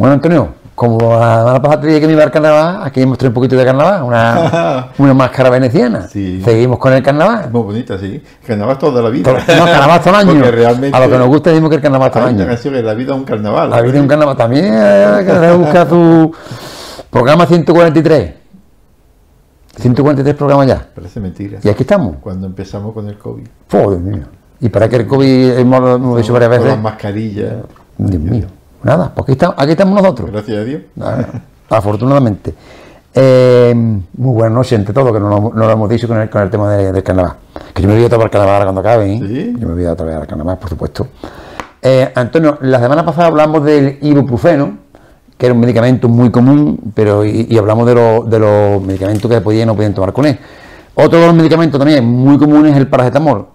Bueno, Antonio, como la semana pasada te dije que me iba al carnaval, aquí traído un poquito de carnaval, una, una máscara veneciana. Sí. Seguimos con el carnaval. Muy bonita, sí. Carnaval toda la vida. No, carnaval todo el año. Realmente A lo que nos gusta decimos que el carnaval todo el hay año. canción la vida es un carnaval. La vida es un carnaval también, eh, que se busca su programa 143. 143 programas ya. Parece mentira. Y aquí estamos. Cuando empezamos con el COVID. Dios mío. Y para que el COVID hemos, hemos dicho varias Con veces. las mascarillas. Dios mío. Nada, pues aquí estamos, aquí estamos nosotros. Gracias a Dios. Afortunadamente. Eh, muy buenas noches entre todos, que no lo, no lo hemos dicho con el, con el tema de- del carnaval. Que yo me voy a tomar el carnaval cuando acabe. ¿eh? Sí. Yo me voy a otra vez al carnaval, por supuesto. Eh, Antonio, la semana pasada hablamos del ibuprofeno, que era un medicamento muy común, pero y, y hablamos de, los- de los medicamentos que podían y no podían tomar con él. Otro de los medicamentos también muy común es el paracetamol.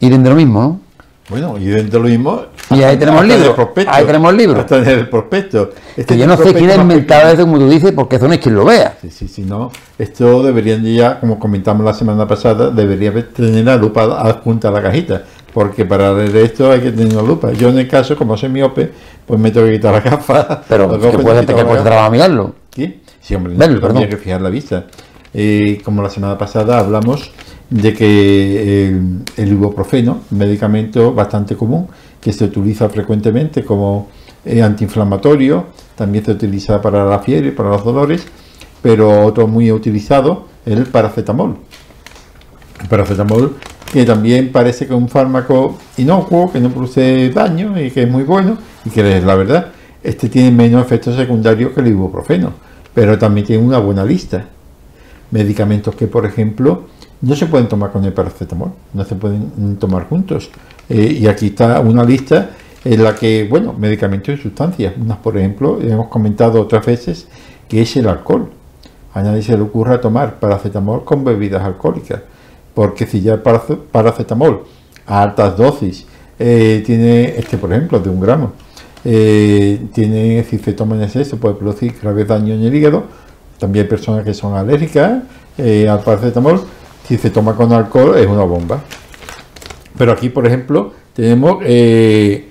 Y de lo mismo, ¿no? Bueno, y dentro de lo mismo. Y ahí tenemos hasta en libro, el prospecto, ahí tenemos el libro. Hasta en el prospecto. Este Que yo no sé quién más inventado eso, como tú dices, porque eso no es quien lo vea. Sí, sí, sí, no. Esto deberían de ya, como comentamos la semana pasada, debería de tener la lupa adjunta a la cajita. Porque para leer esto hay que tener una lupa. Yo en el caso, como soy miope, pues me tengo que quitar la gafa. Pero Las que gafas puede me que la cueste gafa. trabajo mirarlo. ¿Sí? Sí, hombre, Verlo, no, perdón. que fijar la vista. Eh, como la semana pasada hablamos de que el, el ibuprofeno, medicamento bastante común, que se utiliza frecuentemente como eh, antiinflamatorio, también se utiliza para la fiebre, para los dolores, pero otro muy utilizado es el paracetamol. El paracetamol, que también parece que es un fármaco inocuo, que no produce daño y que es muy bueno, y que es la verdad, este tiene menos efectos secundarios que el ibuprofeno, pero también tiene una buena lista. Medicamentos que, por ejemplo, no se pueden tomar con el paracetamol, no se pueden tomar juntos. Eh, y aquí está una lista en la que, bueno, medicamentos y sustancias. Unas, por ejemplo, hemos comentado otras veces, que es el alcohol. A nadie se le ocurra tomar paracetamol con bebidas alcohólicas, porque si ya el parace- paracetamol a altas dosis eh, tiene, este por ejemplo, de un gramo, eh, tiene, si se toma en exceso, puede producir grave daño en el hígado. También hay personas que son alérgicas al paracetamol. Si se toma con alcohol, es una bomba. Pero aquí, por ejemplo, tenemos eh,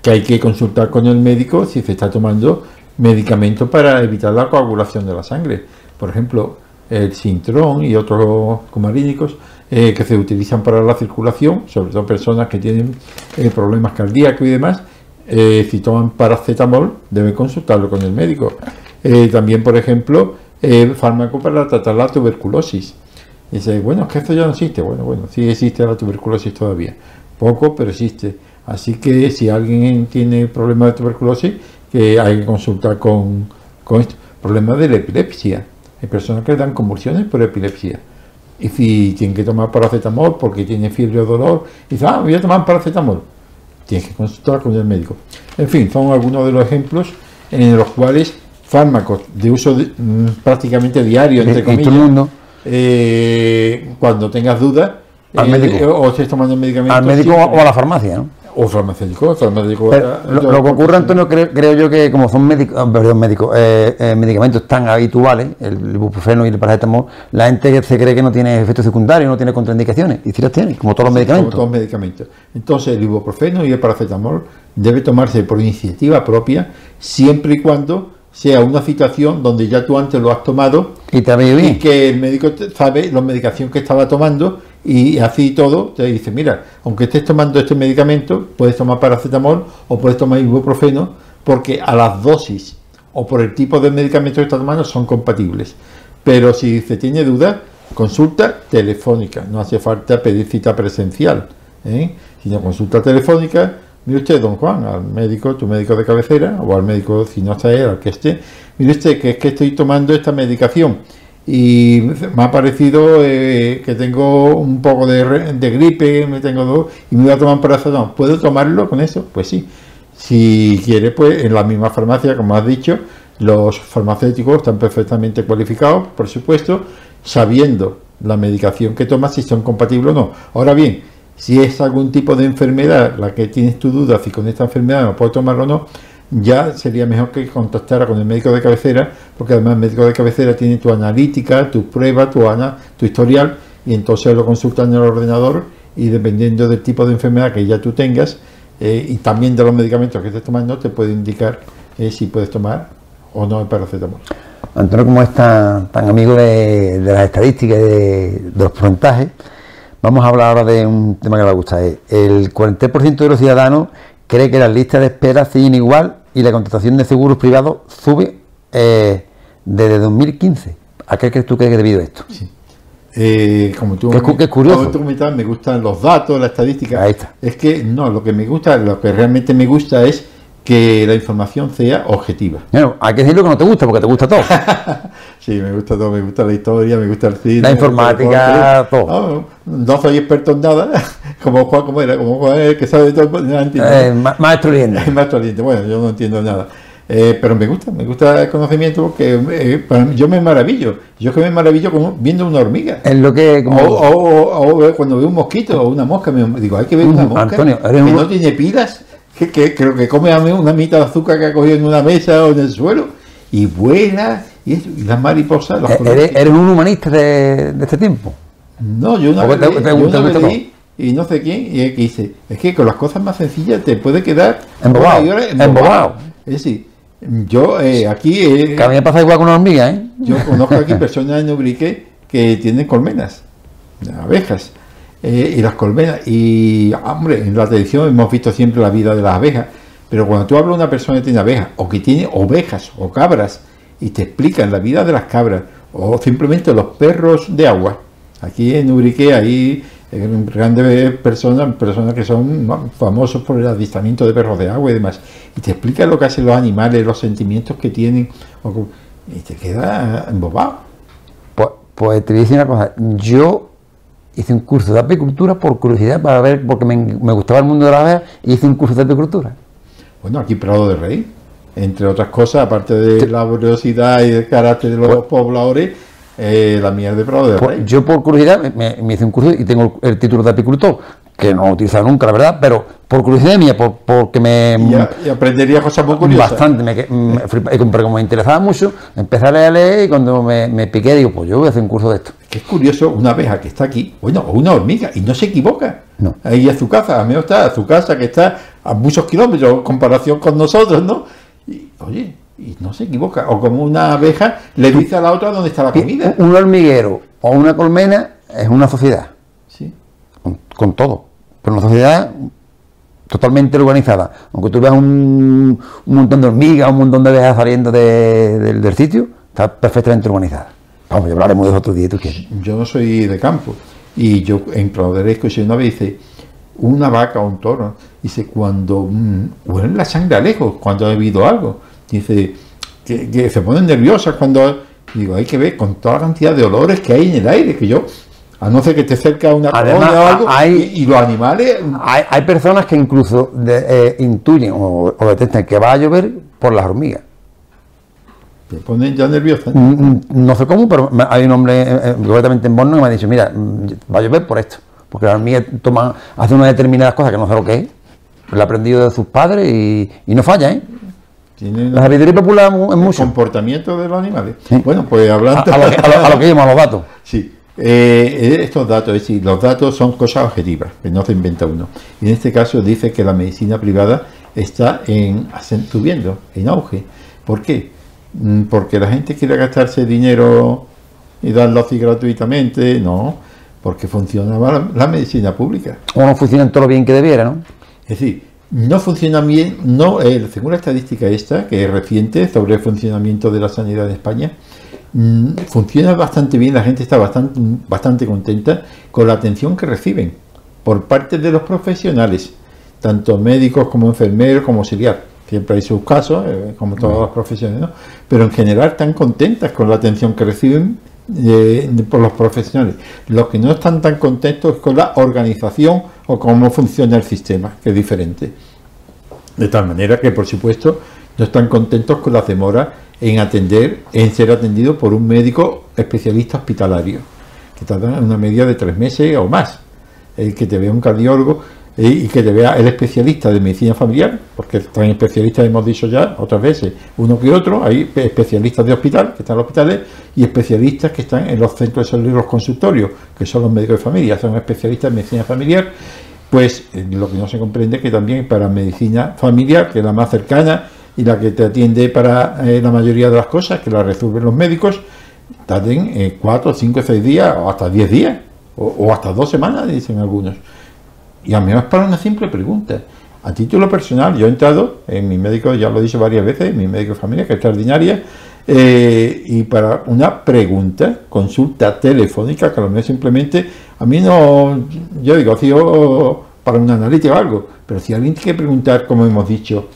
que hay que consultar con el médico si se está tomando medicamentos para evitar la coagulación de la sangre. Por ejemplo, el Sintrón y otros comarínicos eh, que se utilizan para la circulación, sobre todo personas que tienen eh, problemas cardíacos y demás, si toman paracetamol deben consultarlo con el médico. También, por ejemplo, fármaco para tratar la tuberculosis. Y dice, bueno, es que esto ya no existe. Bueno, bueno, sí existe la tuberculosis todavía. Poco, pero existe. Así que si alguien tiene problemas de tuberculosis, que hay que consultar con, con esto. Problemas de la epilepsia. Hay personas que dan convulsiones por epilepsia. Y si tienen que tomar paracetamol porque tienen fiebre o dolor, y dicen, ah, voy a tomar paracetamol. Tienes que consultar con el médico. En fin, son algunos de los ejemplos en los cuales fármacos de uso de- mm, prácticamente diario, entre En todo el comillas, mundo. Eh, cuando tengas dudas, Al eh, médico. o estés tomando medicamentos, Al médico o a la farmacia, ¿no? o farmacéutico, farmacéutico Pero eh, lo, lo que ocurre, Antonio, creo, creo yo que como son médicos, ah, perdón, médicos, eh, eh, medicamentos tan habituales, el ibuprofeno y el paracetamol, la gente se cree que no tiene efectos secundarios, no tiene contraindicaciones, y si las tiene, como todos los como medicamentos. todos los medicamentos. Entonces, el ibuprofeno y el paracetamol debe tomarse por iniciativa propia, siempre y cuando sea una situación donde ya tú antes lo has tomado Y venido y que el médico sabe la medicación que estaba tomando y así todo te dice, mira, aunque estés tomando este medicamento, puedes tomar paracetamol o puedes tomar ibuprofeno porque a las dosis o por el tipo de medicamento que estás tomando son compatibles. Pero si se tiene duda, consulta telefónica, no hace falta pedir cita presencial, ¿eh? sino consulta telefónica. Mire usted, don Juan, al médico, tu médico de cabecera, o al médico, si no está él, al que esté, mire usted que es que estoy tomando esta medicación y me ha parecido eh, que tengo un poco de, gripe, me tengo dos, y me voy a tomar paracetamol. ¿Puedo tomarlo con eso? Pues sí. Si quiere, pues en la misma farmacia, como has dicho, los farmacéuticos están perfectamente cualificados, por supuesto, sabiendo la medicación que tomas, si son compatibles o no. Ahora bien, si es algún tipo de enfermedad la que tienes tu duda, si con esta enfermedad no puedo tomarlo o no, ya sería mejor que contactara con el médico de cabecera, porque además el médico de cabecera tiene tu analítica, tu prueba, tu, ana, tu historial, y entonces lo consultan en el ordenador y dependiendo del tipo de enfermedad que ya tú tengas eh, y también de los medicamentos que estés tomando, te puede indicar es si puedes tomar o no el paracetamol. Antonio, como es tan, amigo de, las estadísticas y de, los porcentajes, vamos a hablar ahora de un tema que le gusta. El 43% de los ciudadanos cree que las listas de espera siguen igual y la contratación de seguros privados sube eh, desde 2015. ¿A qué crees tú que es debido a esto? Sí. Eh, como tú, ¿Qué, es curioso. me gustan los datos, la estadística. Ahí está. Es que no, lo que me gusta, lo que realmente me gusta es que la información sea objetiva. Bueno, hay que decir lo que no te gusta, porque te gusta todo. sí, me gusta todo, me gusta la historia, me gusta el cine. La informática, todo. No, soy experto en nada, como Juan, como era, como Juan que sabe todo. Eh, maestro Liente. maestro Liente, bueno, yo no entiendo nada. Eh, pero me gusta, me gusta el conocimiento porque eh, yo me maravillo. Yo que me maravillo como viendo una hormiga. Es lo que. O, cuando veo un mosquito o una mosca, me digo, hay que ver una mosca que no tiene pilas que, creo que come una mitad de azúcar que ha cogido en una mesa o en el suelo y vuela y, las mariposas. ¿Eres, ¿Eres, un humanista de, este tiempo? No, yo leí, y no sé quién, y que dice, es que con las cosas más sencillas te puede quedar embobado. embobado. Es decir, yo eh, aquí... Eh, que a mí me pasa igual con una hormiga, ¿eh? Yo conozco aquí personas en Ubrique que tienen colmenas, abejas. Eh, y las colmenas. Y, hombre, en la televisión hemos visto siempre la vida de las abejas, pero cuando tú hablas de una persona que tiene abejas, o que tiene ovejas o cabras, y te explican la vida de las cabras, o simplemente los perros de agua, aquí en Urique hay eh, grandes personas, personas que son famosos por el avistamiento de perros de agua y demás, y te explican lo que hacen los animales, los sentimientos que tienen, y te queda embobado. Pues, pues te voy una cosa, yo hice un curso de apicultura por curiosidad, para ver, porque me, gustaba el mundo de la abeja, y hice un curso de apicultura. Bueno, aquí Prado de Rey, entre otras cosas, aparte de la curiosidad y el carácter de los pues- pobladores, eh, la mía de Prado de pues Rey. Yo por curiosidad me, hice un curso y tengo el título de apicultor, que no he utilizado nunca, la verdad, pero por curiosidad mía, por, porque me... Y, aprendería cosas muy curiosas. Bastante, me, pero como me interesaba mucho, empecé a leer, y cuando me, piqué digo, pues yo voy a hacer un curso de esto. Que es curioso, una abeja que está aquí, bueno, o una hormiga, y no se equivoca. No. Ahí a su casa, a mí está a su casa, que está a muchos kilómetros en comparación con nosotros, ¿no? Y, oye, y no se equivoca. O como una abeja le dice a la otra dónde está la comida. Un hormiguero o una colmena es una sociedad. Sí. con todo una sociedad totalmente urbanizada. Aunque tú veas un, montón de hormigas, un montón de abejas saliendo del sitio, está perfectamente urbanizada. Vamos, ya hablaremos de otro día, tú quieres. Yo no soy de campo. Y yo en Proderesco, si una vez dice, una vaca o un toro, dice, cuando mm, huelen la sangre a lejos, cuando ha bebido algo, dice, que, se ponen nerviosas cuando, digo, hay que ver con toda la cantidad de olores que hay en el aire, que yo a no ser que te cerca una Además, o algo, hay, y, los animales... Hay, personas que incluso eh, intuyen o, detectan que va a llover por las hormigas. Te ponen ya nervioso. Mm, mm, no sé cómo, pero hay un hombre eh, eh, concretamente en Borno que me ha dicho, mira, mm, va a llover por esto. Porque las hormigas toman, hacen unas determinadas cosas que no sé lo que es. Lo ha aprendido de sus padres y, no falla, ¿eh? La sabiduría popular es mucho. comportamiento de los animales. Bueno, pues hablando... A, lo que, a, lo, que llaman los datos. Sí. Eh, estos datos, es decir, los datos son cosas objetivas, que no se inventa uno. Y en este caso dice que la medicina privada está en, subiendo, en auge. ¿Por qué? Mm, porque la gente quiere gastarse dinero y darlo así gratuitamente, no, porque funciona la, la medicina pública. O no funciona todo lo bien que debiera, ¿no? Es decir, no funciona bien, no, eh, según la estadística esta, que es reciente sobre el funcionamiento de la sanidad en España, Mm, funciona bastante bien, la gente está bastante, bastante contenta con la atención que reciben por parte de los profesionales, tanto médicos como enfermeros como auxiliar. Siempre hay sus casos, eh, como todas las profesiones, ¿no? pero en general están contentas con la atención que reciben eh, por los profesionales. Los que no están tan contentos es con la organización o cómo funciona el sistema, que es diferente. De tal manera que, por supuesto, no están contentos con las demoras en atender, en ser atendido por un médico especialista hospitalario, que tarda una media de tres meses o más. El que te vea un cardiólogo y que te vea el especialista de medicina familiar, porque están especialistas, hemos dicho ya otras veces, uno que otro, hay especialistas de hospital, que están en los hospitales, y especialistas que están en los centros de salud y los consultorios, que son los médicos de familia, son especialistas en medicina familiar, pues eh, lo que no se comprende es que también para medicina familiar, que es la más cercana, y la que te atiende para eh, la mayoría de las cosas, que la resuelven los médicos, tarden eh, cuatro, cinco, seis días o hasta diez días o, o hasta dos semanas, dicen algunos. Y a mí es para una simple pregunta. A título personal, yo he entrado en mi médico, ya lo he dicho varias veces, mi médico de familia, que es extraordinaria, eh, y para una pregunta, consulta telefónica, que a lo mejor simplemente, a mí no, yo digo, si yo para una analítica o algo, pero si alguien tiene que preguntar, como hemos dicho,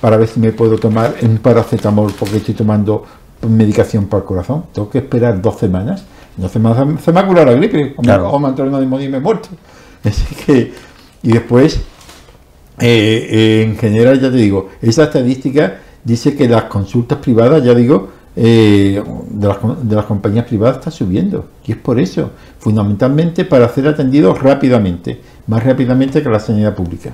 para ver si me puedo tomar un paracetamol porque estoy tomando medicación para el corazón, tengo que esperar dos semanas, no se me, hace- se me ha curado la gripe, o, Claro. me, o me ha entrado una neumonía y me he muerto. Así que, y después, eh, eh, en general, ya te digo, esa estadística dice que las consultas privadas, ya digo, eh, de, las, de las compañías privadas está subiendo. Y es por eso, fundamentalmente para ser atendidos rápidamente, más rápidamente que la sanidad pública.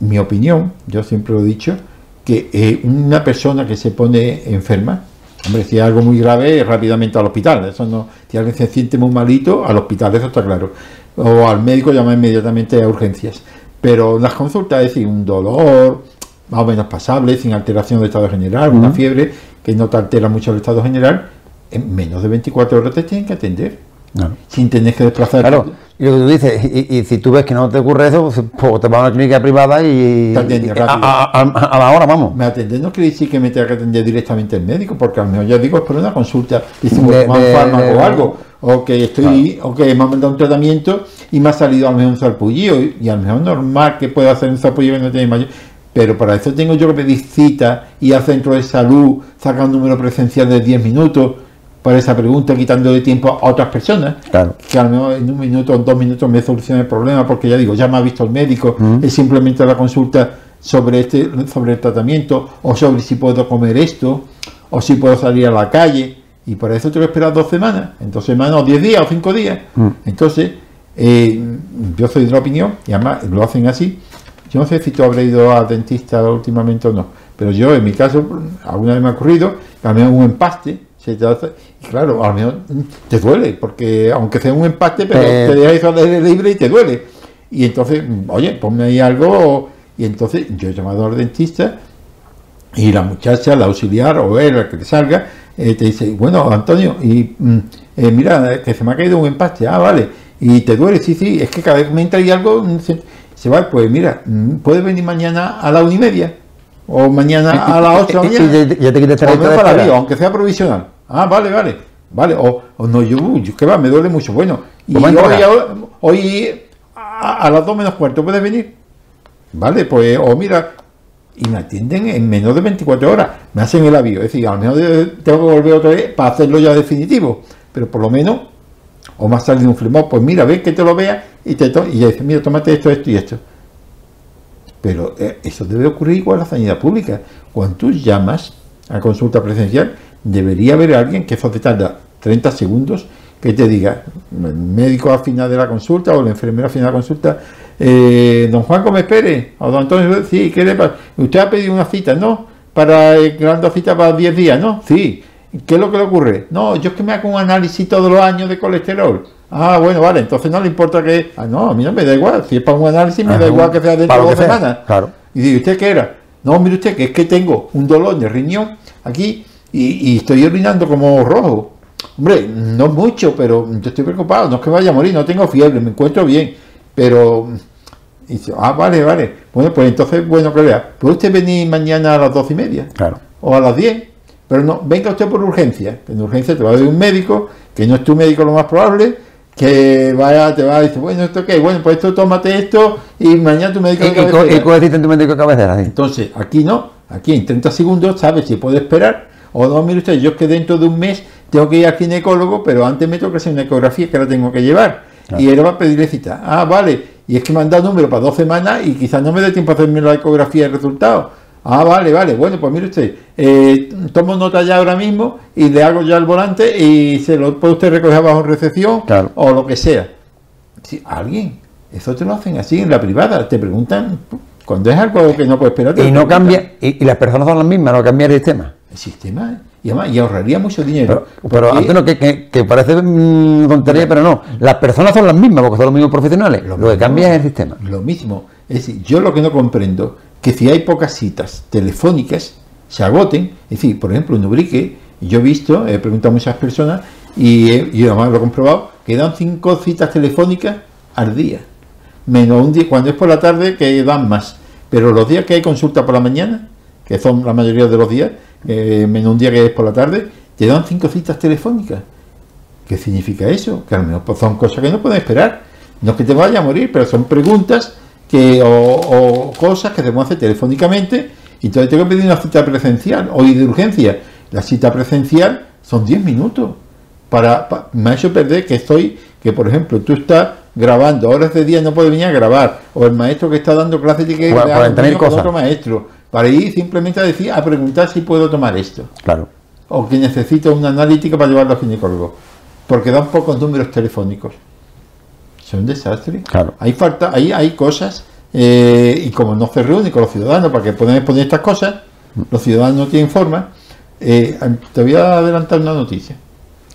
Mi opinión, yo siempre lo he dicho, que eh, una persona que se pone enferma, hombre, si es algo muy grave, rápidamente al hospital. Eso no, si alguien se siente muy malito, al hospital, eso está claro. O al médico llama inmediatamente a urgencias. Pero las consultas, es decir, un dolor más o menos pasable, sin alteración del estado general, una fiebre que no te altera mucho el estado general, en menos de 24 horas te tienen que atender, Claro. sin tener que desplazarte. Claro, y lo que tú dices, y, y si tú ves que no te ocurre eso, pues, pues te vas a una clínica privada y, Te rápido. a- a- a la hora vamos. Me atender no quiere decir que me tenga que atender directamente el médico, porque a lo mejor ya digo es por una consulta, De- tomar un fármaco o algo, o que estoy, o que me han mandado un tratamiento y me ha salido a lo mejor un zarpullido, y a lo mejor normal que pueda hacer un zarpullido que no tiene mayor, pero para eso tengo yo que pedir cita y al centro de salud, sacar un número presencial de 10 minutos para esa pregunta, quitándole tiempo a otras personas. Claro. que a lo mejor en un minuto o dos minutos me soluciona el problema porque ya digo, ya me ha visto el médico, es simplemente la consulta sobre este sobre el tratamiento o sobre si puedo comer esto o si puedo salir a la calle y para eso tengo que esperar dos semanas, en dos semanas o diez días o cinco días. Entonces, eh, yo soy de la opinión, y además lo hacen así. Yo no sé si tú habrás ido al dentista últimamente o no, pero yo en mi caso, alguna vez me ha ocurrido, a mejor un empaste, se te hace- y claro, a lo mejor mm, te duele, porque aunque sea un empaste, pero Eh. te deja eso al aire libre y te duele. Y entonces, mm, oye, ponme ahí algo, y entonces yo he llamado al dentista y la muchacha, la auxiliar o él, el que te salga, eh, te dice, bueno, Antonio, y mm, eh, mira, que se me ha caído un empaste, ah, vale, y te duele, sí, sí, es que cada vez que me entra ahí algo, mm, se, se va, pues mira, mm, puedes venir mañana a la una y media, o mañana a las ocho de la Y- y- mañana. y ya- te quitas para la aunque sea provisional. Ah, vale, vale, vale, o, o no, yo, yo, ¿qué va? Me duele mucho, bueno, y Pues hoy, a las dos menos cuarto, ¿puedes venir? Vale, pues, o mira, y me atienden en menos de 24 horas. Me hacen el avión. Es decir, a lo mejor tengo que volver otra vez para hacerlo ya definitivo. Pero por lo menos, o ha salido un flimón, pues mira, ven que te lo vea y te y ya dice, mira, tómate esto, esto y esto. Pero eh, eso debe ocurrir igual en la sanidad pública. Cuando tú llamas a consulta presencial, debería haber alguien que eso te tarda 30 segundos que te diga, el médico al final de la consulta o la enfermera al final de la consulta, eh, don Juan, me espere, o don Antonio, sí, ¿qué le pasa? Usted ha pedido una cita, ¿no? Para eh, creando cita para 10 días, ¿no? Sí. ¿Qué es lo que le ocurre? No, yo es que me hago un análisis todos los años de colesterol. Ah, bueno, vale, entonces no le importa que. Ah, no, a mí no me da igual. Si es para un análisis, me da igual que sea dentro de dos sea, semanas. claro. Y dice, ¿usted qué era? No, mire usted, que es que tengo un dolor de riñón aquí y, y estoy orinando como rojo. Hombre, no mucho, pero yo estoy preocupado. No es que vaya a morir, no tengo fiebre, me encuentro bien. Pero. Y dice, ah, vale, vale. Bueno, pues entonces, bueno, que vea. ¿Puede usted venir mañana a las doce y media? Claro. o a las 10. Pero no, venga usted por urgencia. En urgencia te va a ver un médico, que no es tu médico lo más probable, que vaya, te va a decir, bueno, ¿esto qué? Bueno, pues esto, tómate esto y mañana tu médico ¿Y, de cabecera. y tu médico de cabecera? sí. Entonces, aquí no, aquí en 30 segundos sabes si puede esperar o no, mire usted, yo es que dentro de un mes tengo que ir al ginecólogo, pero antes me toca hacer una ecografía que la tengo que llevar. Y él va a pedirle cita. Ah, vale. Y es que me han dado número para dos semanas y quizás no me dé tiempo a hacerme la ecografía de resultado. Ah, vale, vale. Bueno, pues mire usted, eh, tomo nota ya ahora mismo y le hago ya el volante y se lo puede usted recoger bajo recepción Claro. o lo que sea. Si alguien, eso te lo hacen así en la privada, te preguntan cuando es algo que no puedes esperar. Y no preguntan. cambia, y, y las personas son las mismas, no cambia el sistema. El sistema, y además, y ahorraría mucho dinero. Pero, pero Antonio, que, que, que parece mm, tontería, pero no. Las personas son las mismas porque son los mismos profesionales. Lo, que mismo, cambia es el sistema. Lo mismo. Es decir, yo lo que no comprendo, que si hay pocas citas telefónicas, se agoten. Es decir, por ejemplo, en Ubrique, yo he visto, he preguntado a muchas personas y, y además lo he comprobado, que dan cinco citas telefónicas al día. Menos un día, cuando es por la tarde, que dan más. Pero los días que hay consulta por la mañana, que son la mayoría de los días, eh, menos un día que es por la tarde, te dan cinco citas telefónicas. ¿Qué significa eso? Que al menos pues, son cosas que no pueden esperar. No es que te vaya a morir, pero son preguntas que, o, cosas que debemos hacer telefónicamente. Y entonces tengo que pedir una cita presencial o de urgencia. La cita presencial son 10 minutos. Para, me ha hecho perder que estoy, que por ejemplo tú estás grabando, horas de día no puede venir a grabar, o el maestro que está dando clases tiene que grabar con otro maestro, para ir simplemente a decir, a preguntar si puedo tomar esto. Claro. O que necesito una analítica para llevarlo al ginecólogo porque dan pocos números telefónicos. Es un desastre. Claro. Hay falta, ahí hay cosas, eh, y como no se reúne con los ciudadanos para que puedan exponer estas cosas, los ciudadanos no tienen forma. Eh, te voy a adelantar una noticia.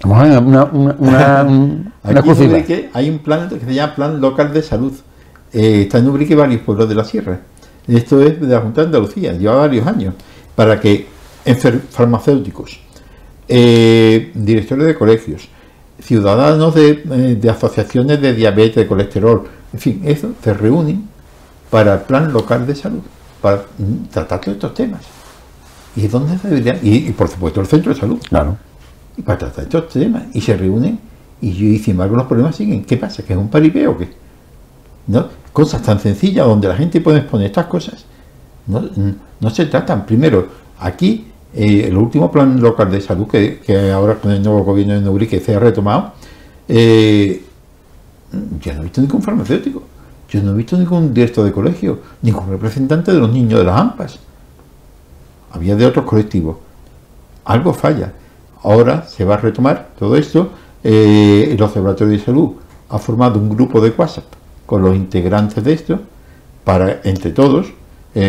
Vamos a ver, una, una, hay un plan que se llama Plan Local de Salud. Eh, está en Ubrique varios pueblos de la sierra. Esto es de la Junta de Andalucía, lleva varios años, para que farmacéuticos, directores de colegios, ciudadanos eh, de, asociaciones de diabetes, de colesterol, en fin, eso se reúnen para el plan local de salud, para tratar todos estos temas. ¿Y dónde deberían? Y, por supuesto el centro de salud. Claro. Y para tratar estos temas. Y se reúnen y, y sin embargo los problemas siguen. ¿Qué pasa? ¿Que es un paripé o qué? Cosas tan sencillas donde la gente puede exponer estas cosas. No, no se tratan. Primero, aquí eh, el último plan local de salud que, ahora con el nuevo gobierno de Neurique se ha retomado, eh, yo no he visto ningún farmacéutico, yo no he visto ningún director de colegio, ningún representante de los niños de las AMPAs. Había de otros colectivos. Algo falla. Ahora se va a retomar todo esto. Eh, el Observatorio de Salud ha formado un grupo de WhatsApp con los integrantes de esto para, entre todos,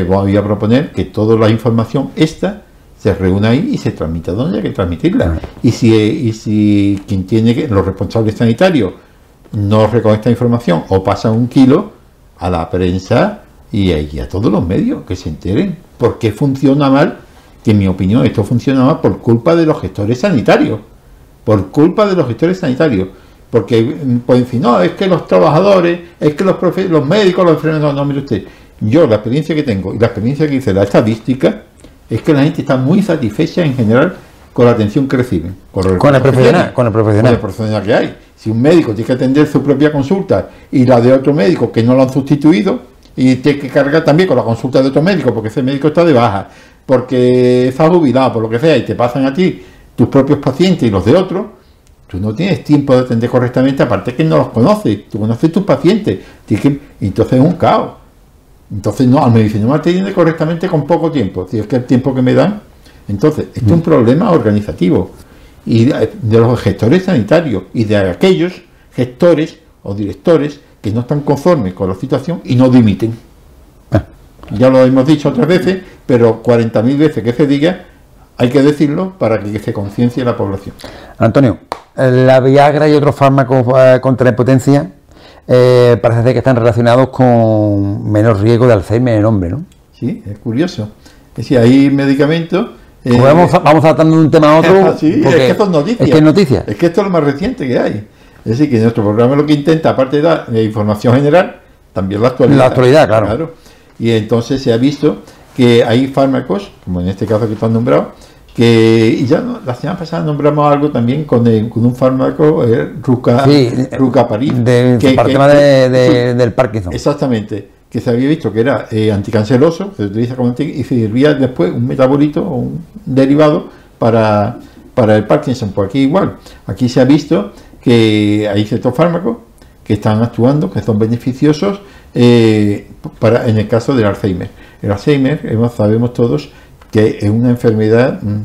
voy a proponer que toda la información esta se reúne ahí y se transmite donde hay que transmitirla. Y si, y si quien tiene que, los responsables sanitarios no recogen esta información o pasan un kilo a la prensa y a, todos los medios que se enteren por qué funciona mal, que en mi opinión esto funciona mal por culpa de los gestores sanitarios, por culpa de los gestores sanitarios. Porque pueden decir, no, es que los trabajadores, es que los, los médicos, los enfermeros, no, no, mire usted, yo la experiencia que tengo y la experiencia que hice la estadística, es que la gente está muy satisfecha en general con la atención que reciben. Con, el, profesional, con el profesional. profesional que hay. Si un médico tiene que atender su propia consulta y la de otro médico que no lo han sustituido, y tiene que cargar también con la consulta de otro médico, porque ese médico está de baja, porque está jubilado, por lo que sea, y te pasan a ti tus propios pacientes y los de otros, tú no tienes tiempo de atender correctamente, aparte que no los conoces, tú conoces tus pacientes, que, entonces es un caos. Entonces, no, al medicina no me atiende correctamente con poco tiempo. Si es que el tiempo que me dan. Entonces, esto es un mm. problema organizativo. Y de, los gestores sanitarios y de aquellos gestores o directores que no están conformes con la situación y no dimiten. Ah. Ya lo hemos dicho otras veces, pero 40.000 veces que se diga, hay que decirlo para que se conciencie la población. Antonio, la Viagra y otros fármacos eh, contra la impotencia eh, parece que están relacionados con menos riesgo de Alzheimer en el hombre, ¿no? Sí, es curioso. Es decir, hay medicamentos... Eh, pues vamos, vamos tratando de un tema a otro. sí, es que esto es noticia. Es que es noticia. Es que esto es lo más reciente que hay. Es decir, que nuestro programa lo que intenta, aparte de dar información general, también la actualidad. La actualidad, claro. Y entonces se ha visto que hay fármacos, como en este caso que están nombrados, que y ya la semana pasada nombramos algo también con, con un fármaco eh, Ruca, sí, de, que, para el tema de, del Parkinson. Exactamente que se había visto que era eh, anticanceroso se utiliza como anti, y servía después un metabolito o un derivado para, para el Parkinson pues aquí igual. Aquí se ha visto que hay ciertos fármacos que están actuando que son beneficiosos eh, para en el caso del Alzheimer. El Alzheimer sabemos todos que es una enfermedad mm,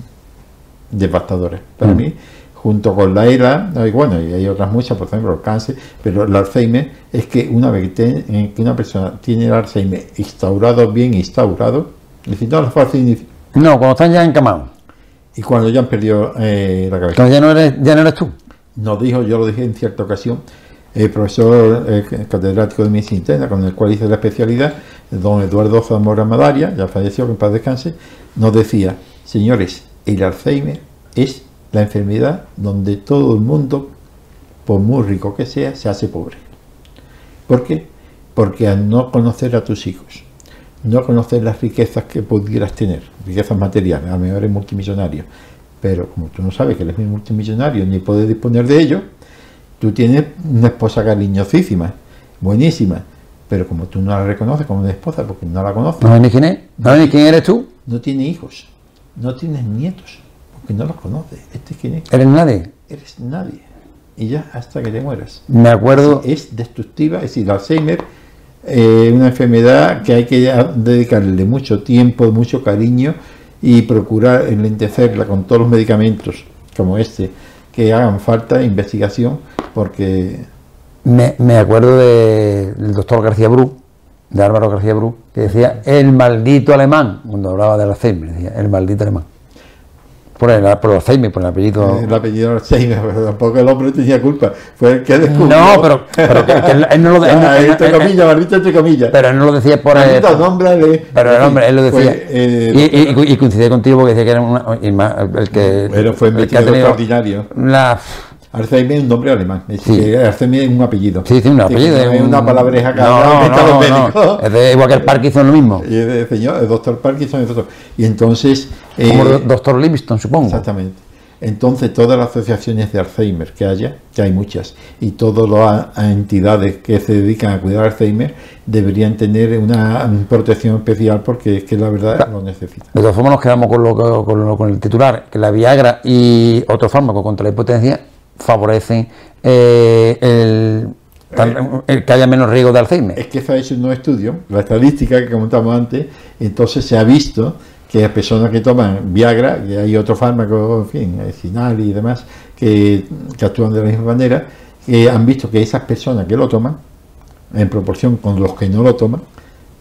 devastadora para mm. mí, junto con la ELA, y bueno, y hay otras muchas, por ejemplo, el cáncer, pero el Alzheimer es que una vez que, una persona tiene el Alzheimer instaurado, bien instaurado, no No, cuando están ya encamados. Y cuando ya han perdido eh, la cabeza. Entonces ya no eres, ya no eres tú. Nos dijo, yo lo dije en cierta ocasión, el profesor catedrático de medicina interna, con el cual hice la especialidad, don Eduardo Zamora Madaria, ya falleció, que en paz descanse, nos decía, señores, el Alzheimer es la enfermedad donde todo el mundo, por muy rico que sea, se hace pobre. ¿Por qué? Porque al no conocer a tus hijos, no conocer las riquezas que pudieras tener, riquezas materiales, a lo mejor eres multimillonario, pero como tú no sabes que eres multimillonario ni puedes disponer de ello, tú tienes una esposa cariñosísima, buenísima, pero como tú no la reconoces como una esposa porque no la conoces. ¿No sabes ni quién es? ¿No sabes ni quién eres tú? No tiene hijos, no tienes nietos, porque no los conoces. ¿Este quién es? ¿Eres nadie? Eres nadie. Y ya hasta que te mueras. Me acuerdo... Es destructiva, es decir, el Alzheimer es una enfermedad que hay que dedicarle mucho tiempo, mucho cariño y procurar enlentecerla con todos los medicamentos como este que hagan falta investigación porque me, me acuerdo de- del doctor García Bru, de Álvaro García Bru, que decía el maldito alemán, cuando hablaba del Alzheimer, decía el maldito alemán. Por el, por el Alzheimer, por el apellido. el apellido Alzheimer, pero tampoco el hombre tenía culpa, fue el que descubrió. No, pero, pero que, que él, él no lo de- él no- Ah, entre comillas, maldito entre comillas. pero él no lo decía por el, nómbrale. pero el hombre, él lo decía. Eh, y, y, y coincidía contigo porque decía que era una, más, el que, Pero fue el que ha tenido extraordinario. la, Alzheimer es un nombre alemán, Sí. Alzheimer es un apellido. sí, sí, un apellido. es una palabreja que no, no, no. Es de, igual que el Parkinson lo mismo. Y señor, el doctor Parkinson, es doctor. Y entonces. Como eh, el doctor Livingston, supongo. Exactamente. Entonces, todas las asociaciones de Alzheimer que haya, que hay muchas, y todas las entidades que se dedican a cuidar Alzheimer, deberían tener una protección especial porque es que la verdad lo necesitan. De todas formas nos quedamos con, lo, con, lo- con el titular, que la Viagra y otros fármacos contra la hipotencia favorecen eh, el, tan- el que haya menos riesgo de Alzheimer. Es que se ha hecho un nuevo estudio, la estadística que comentamos antes, entonces se ha visto que las personas que toman Viagra, y hay otros fármacos, en fin, eh, Cinal y demás, que, que actúan de la misma manera, que han visto que esas personas que lo toman, en proporción con los que no lo toman,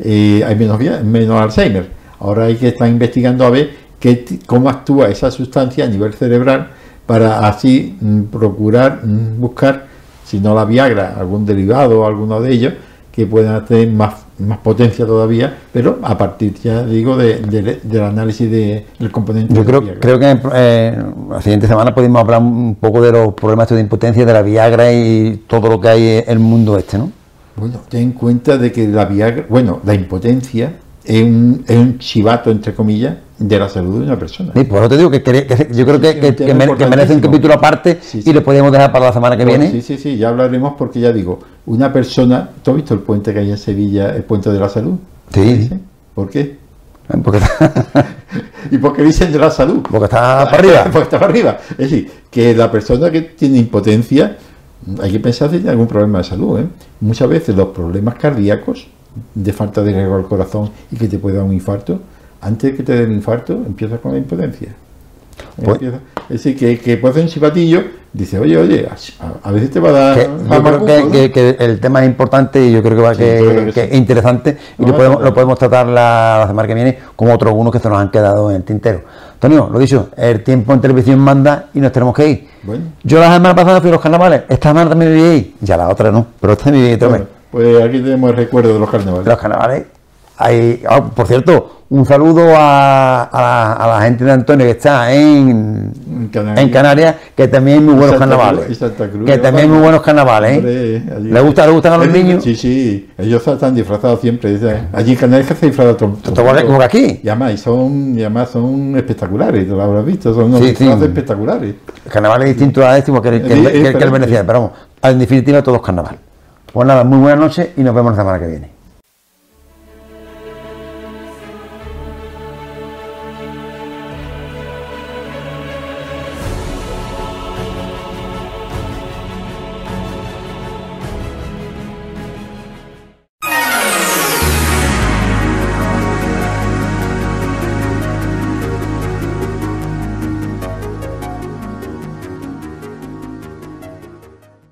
eh, hay menos, menos Alzheimer. Ahora hay que estar investigando a ver qué, cómo actúa esa sustancia a nivel cerebral para así mm, procurar mm, buscar, si no la Viagra, algún derivado o alguno de ellos que puedan tener más, más potencia todavía, pero a partir, ya digo, de- de- del análisis de- del componente Yo de creo, Viagra. creo que eh, la siguiente semana podemos hablar un poco de los problemas de impotencia, de la Viagra y todo lo que hay en el mundo este, ¿no? Bueno, ten en cuenta de que la Viagra, bueno, la impotencia es un, es un chivato, entre comillas, de la salud de una persona. Sí, por eso te digo que, yo creo que, sí, merece un capítulo aparte Sí, sí. y lo podemos dejar para la semana que viene. Sí, sí, sí, ya hablaremos porque ya digo, una persona, ¿tú has visto el puente que hay en Sevilla, el puente de la salud? Sí. ¿Por qué? Porque está, ¿Y por qué dicen de la salud? porque está para arriba. Porque está para arriba. Es decir, que la persona que tiene impotencia, hay que pensar si tiene algún problema de salud. ¿eh? Muchas veces los problemas cardíacos, de falta de riego al corazón y que te puede dar un infarto, antes de que te dé el infarto, empiezas con la impotencia. Pues- es decir, que, que puede hacer un chivatillo, dice, oye, oye, a, a veces te va a dar Que yo creo que, ¿no? que- que el tema es importante y yo creo que va Sí, que, sí. es interesante y No, lo, podemos, no, lo podemos tratar la, la semana que viene como otros algunos que se nos han quedado en el tintero. Antonio, lo dicho, el tiempo en televisión manda y nos tenemos que ir. Bueno. Yo la semana pasada fui a los carnavales, esta semana también me voy a ir, ya la otra no, pero esta me Bueno, vez. pues aquí tenemos el recuerdo de los carnavales. Los carnavales, hay, ah, por cierto, un saludo a, a la, a la gente de Antonio que está en, Canarias. en Canarias, que también hay muy buenos Santa carnavales. Cruz, y Santa Cruz, que también hay muy buenos carnavales. ¿eh? Hombre, ¿Le, gusta, ¿Le gustan a los niños? Sí, sí, ellos están disfrazados siempre. Allí en Canarias que se disfraza todo. Como que aquí. Y además, y son, y además son espectaculares, tú lo habrás visto, son unos Sí, espectaculares. El carnaval es distinto a este, que, el- que, el- que el- que el diferente. Veneciano, pero vamos, en definitiva todo es carnaval. Pues nada, muy buenas noches y nos vemos la semana que viene.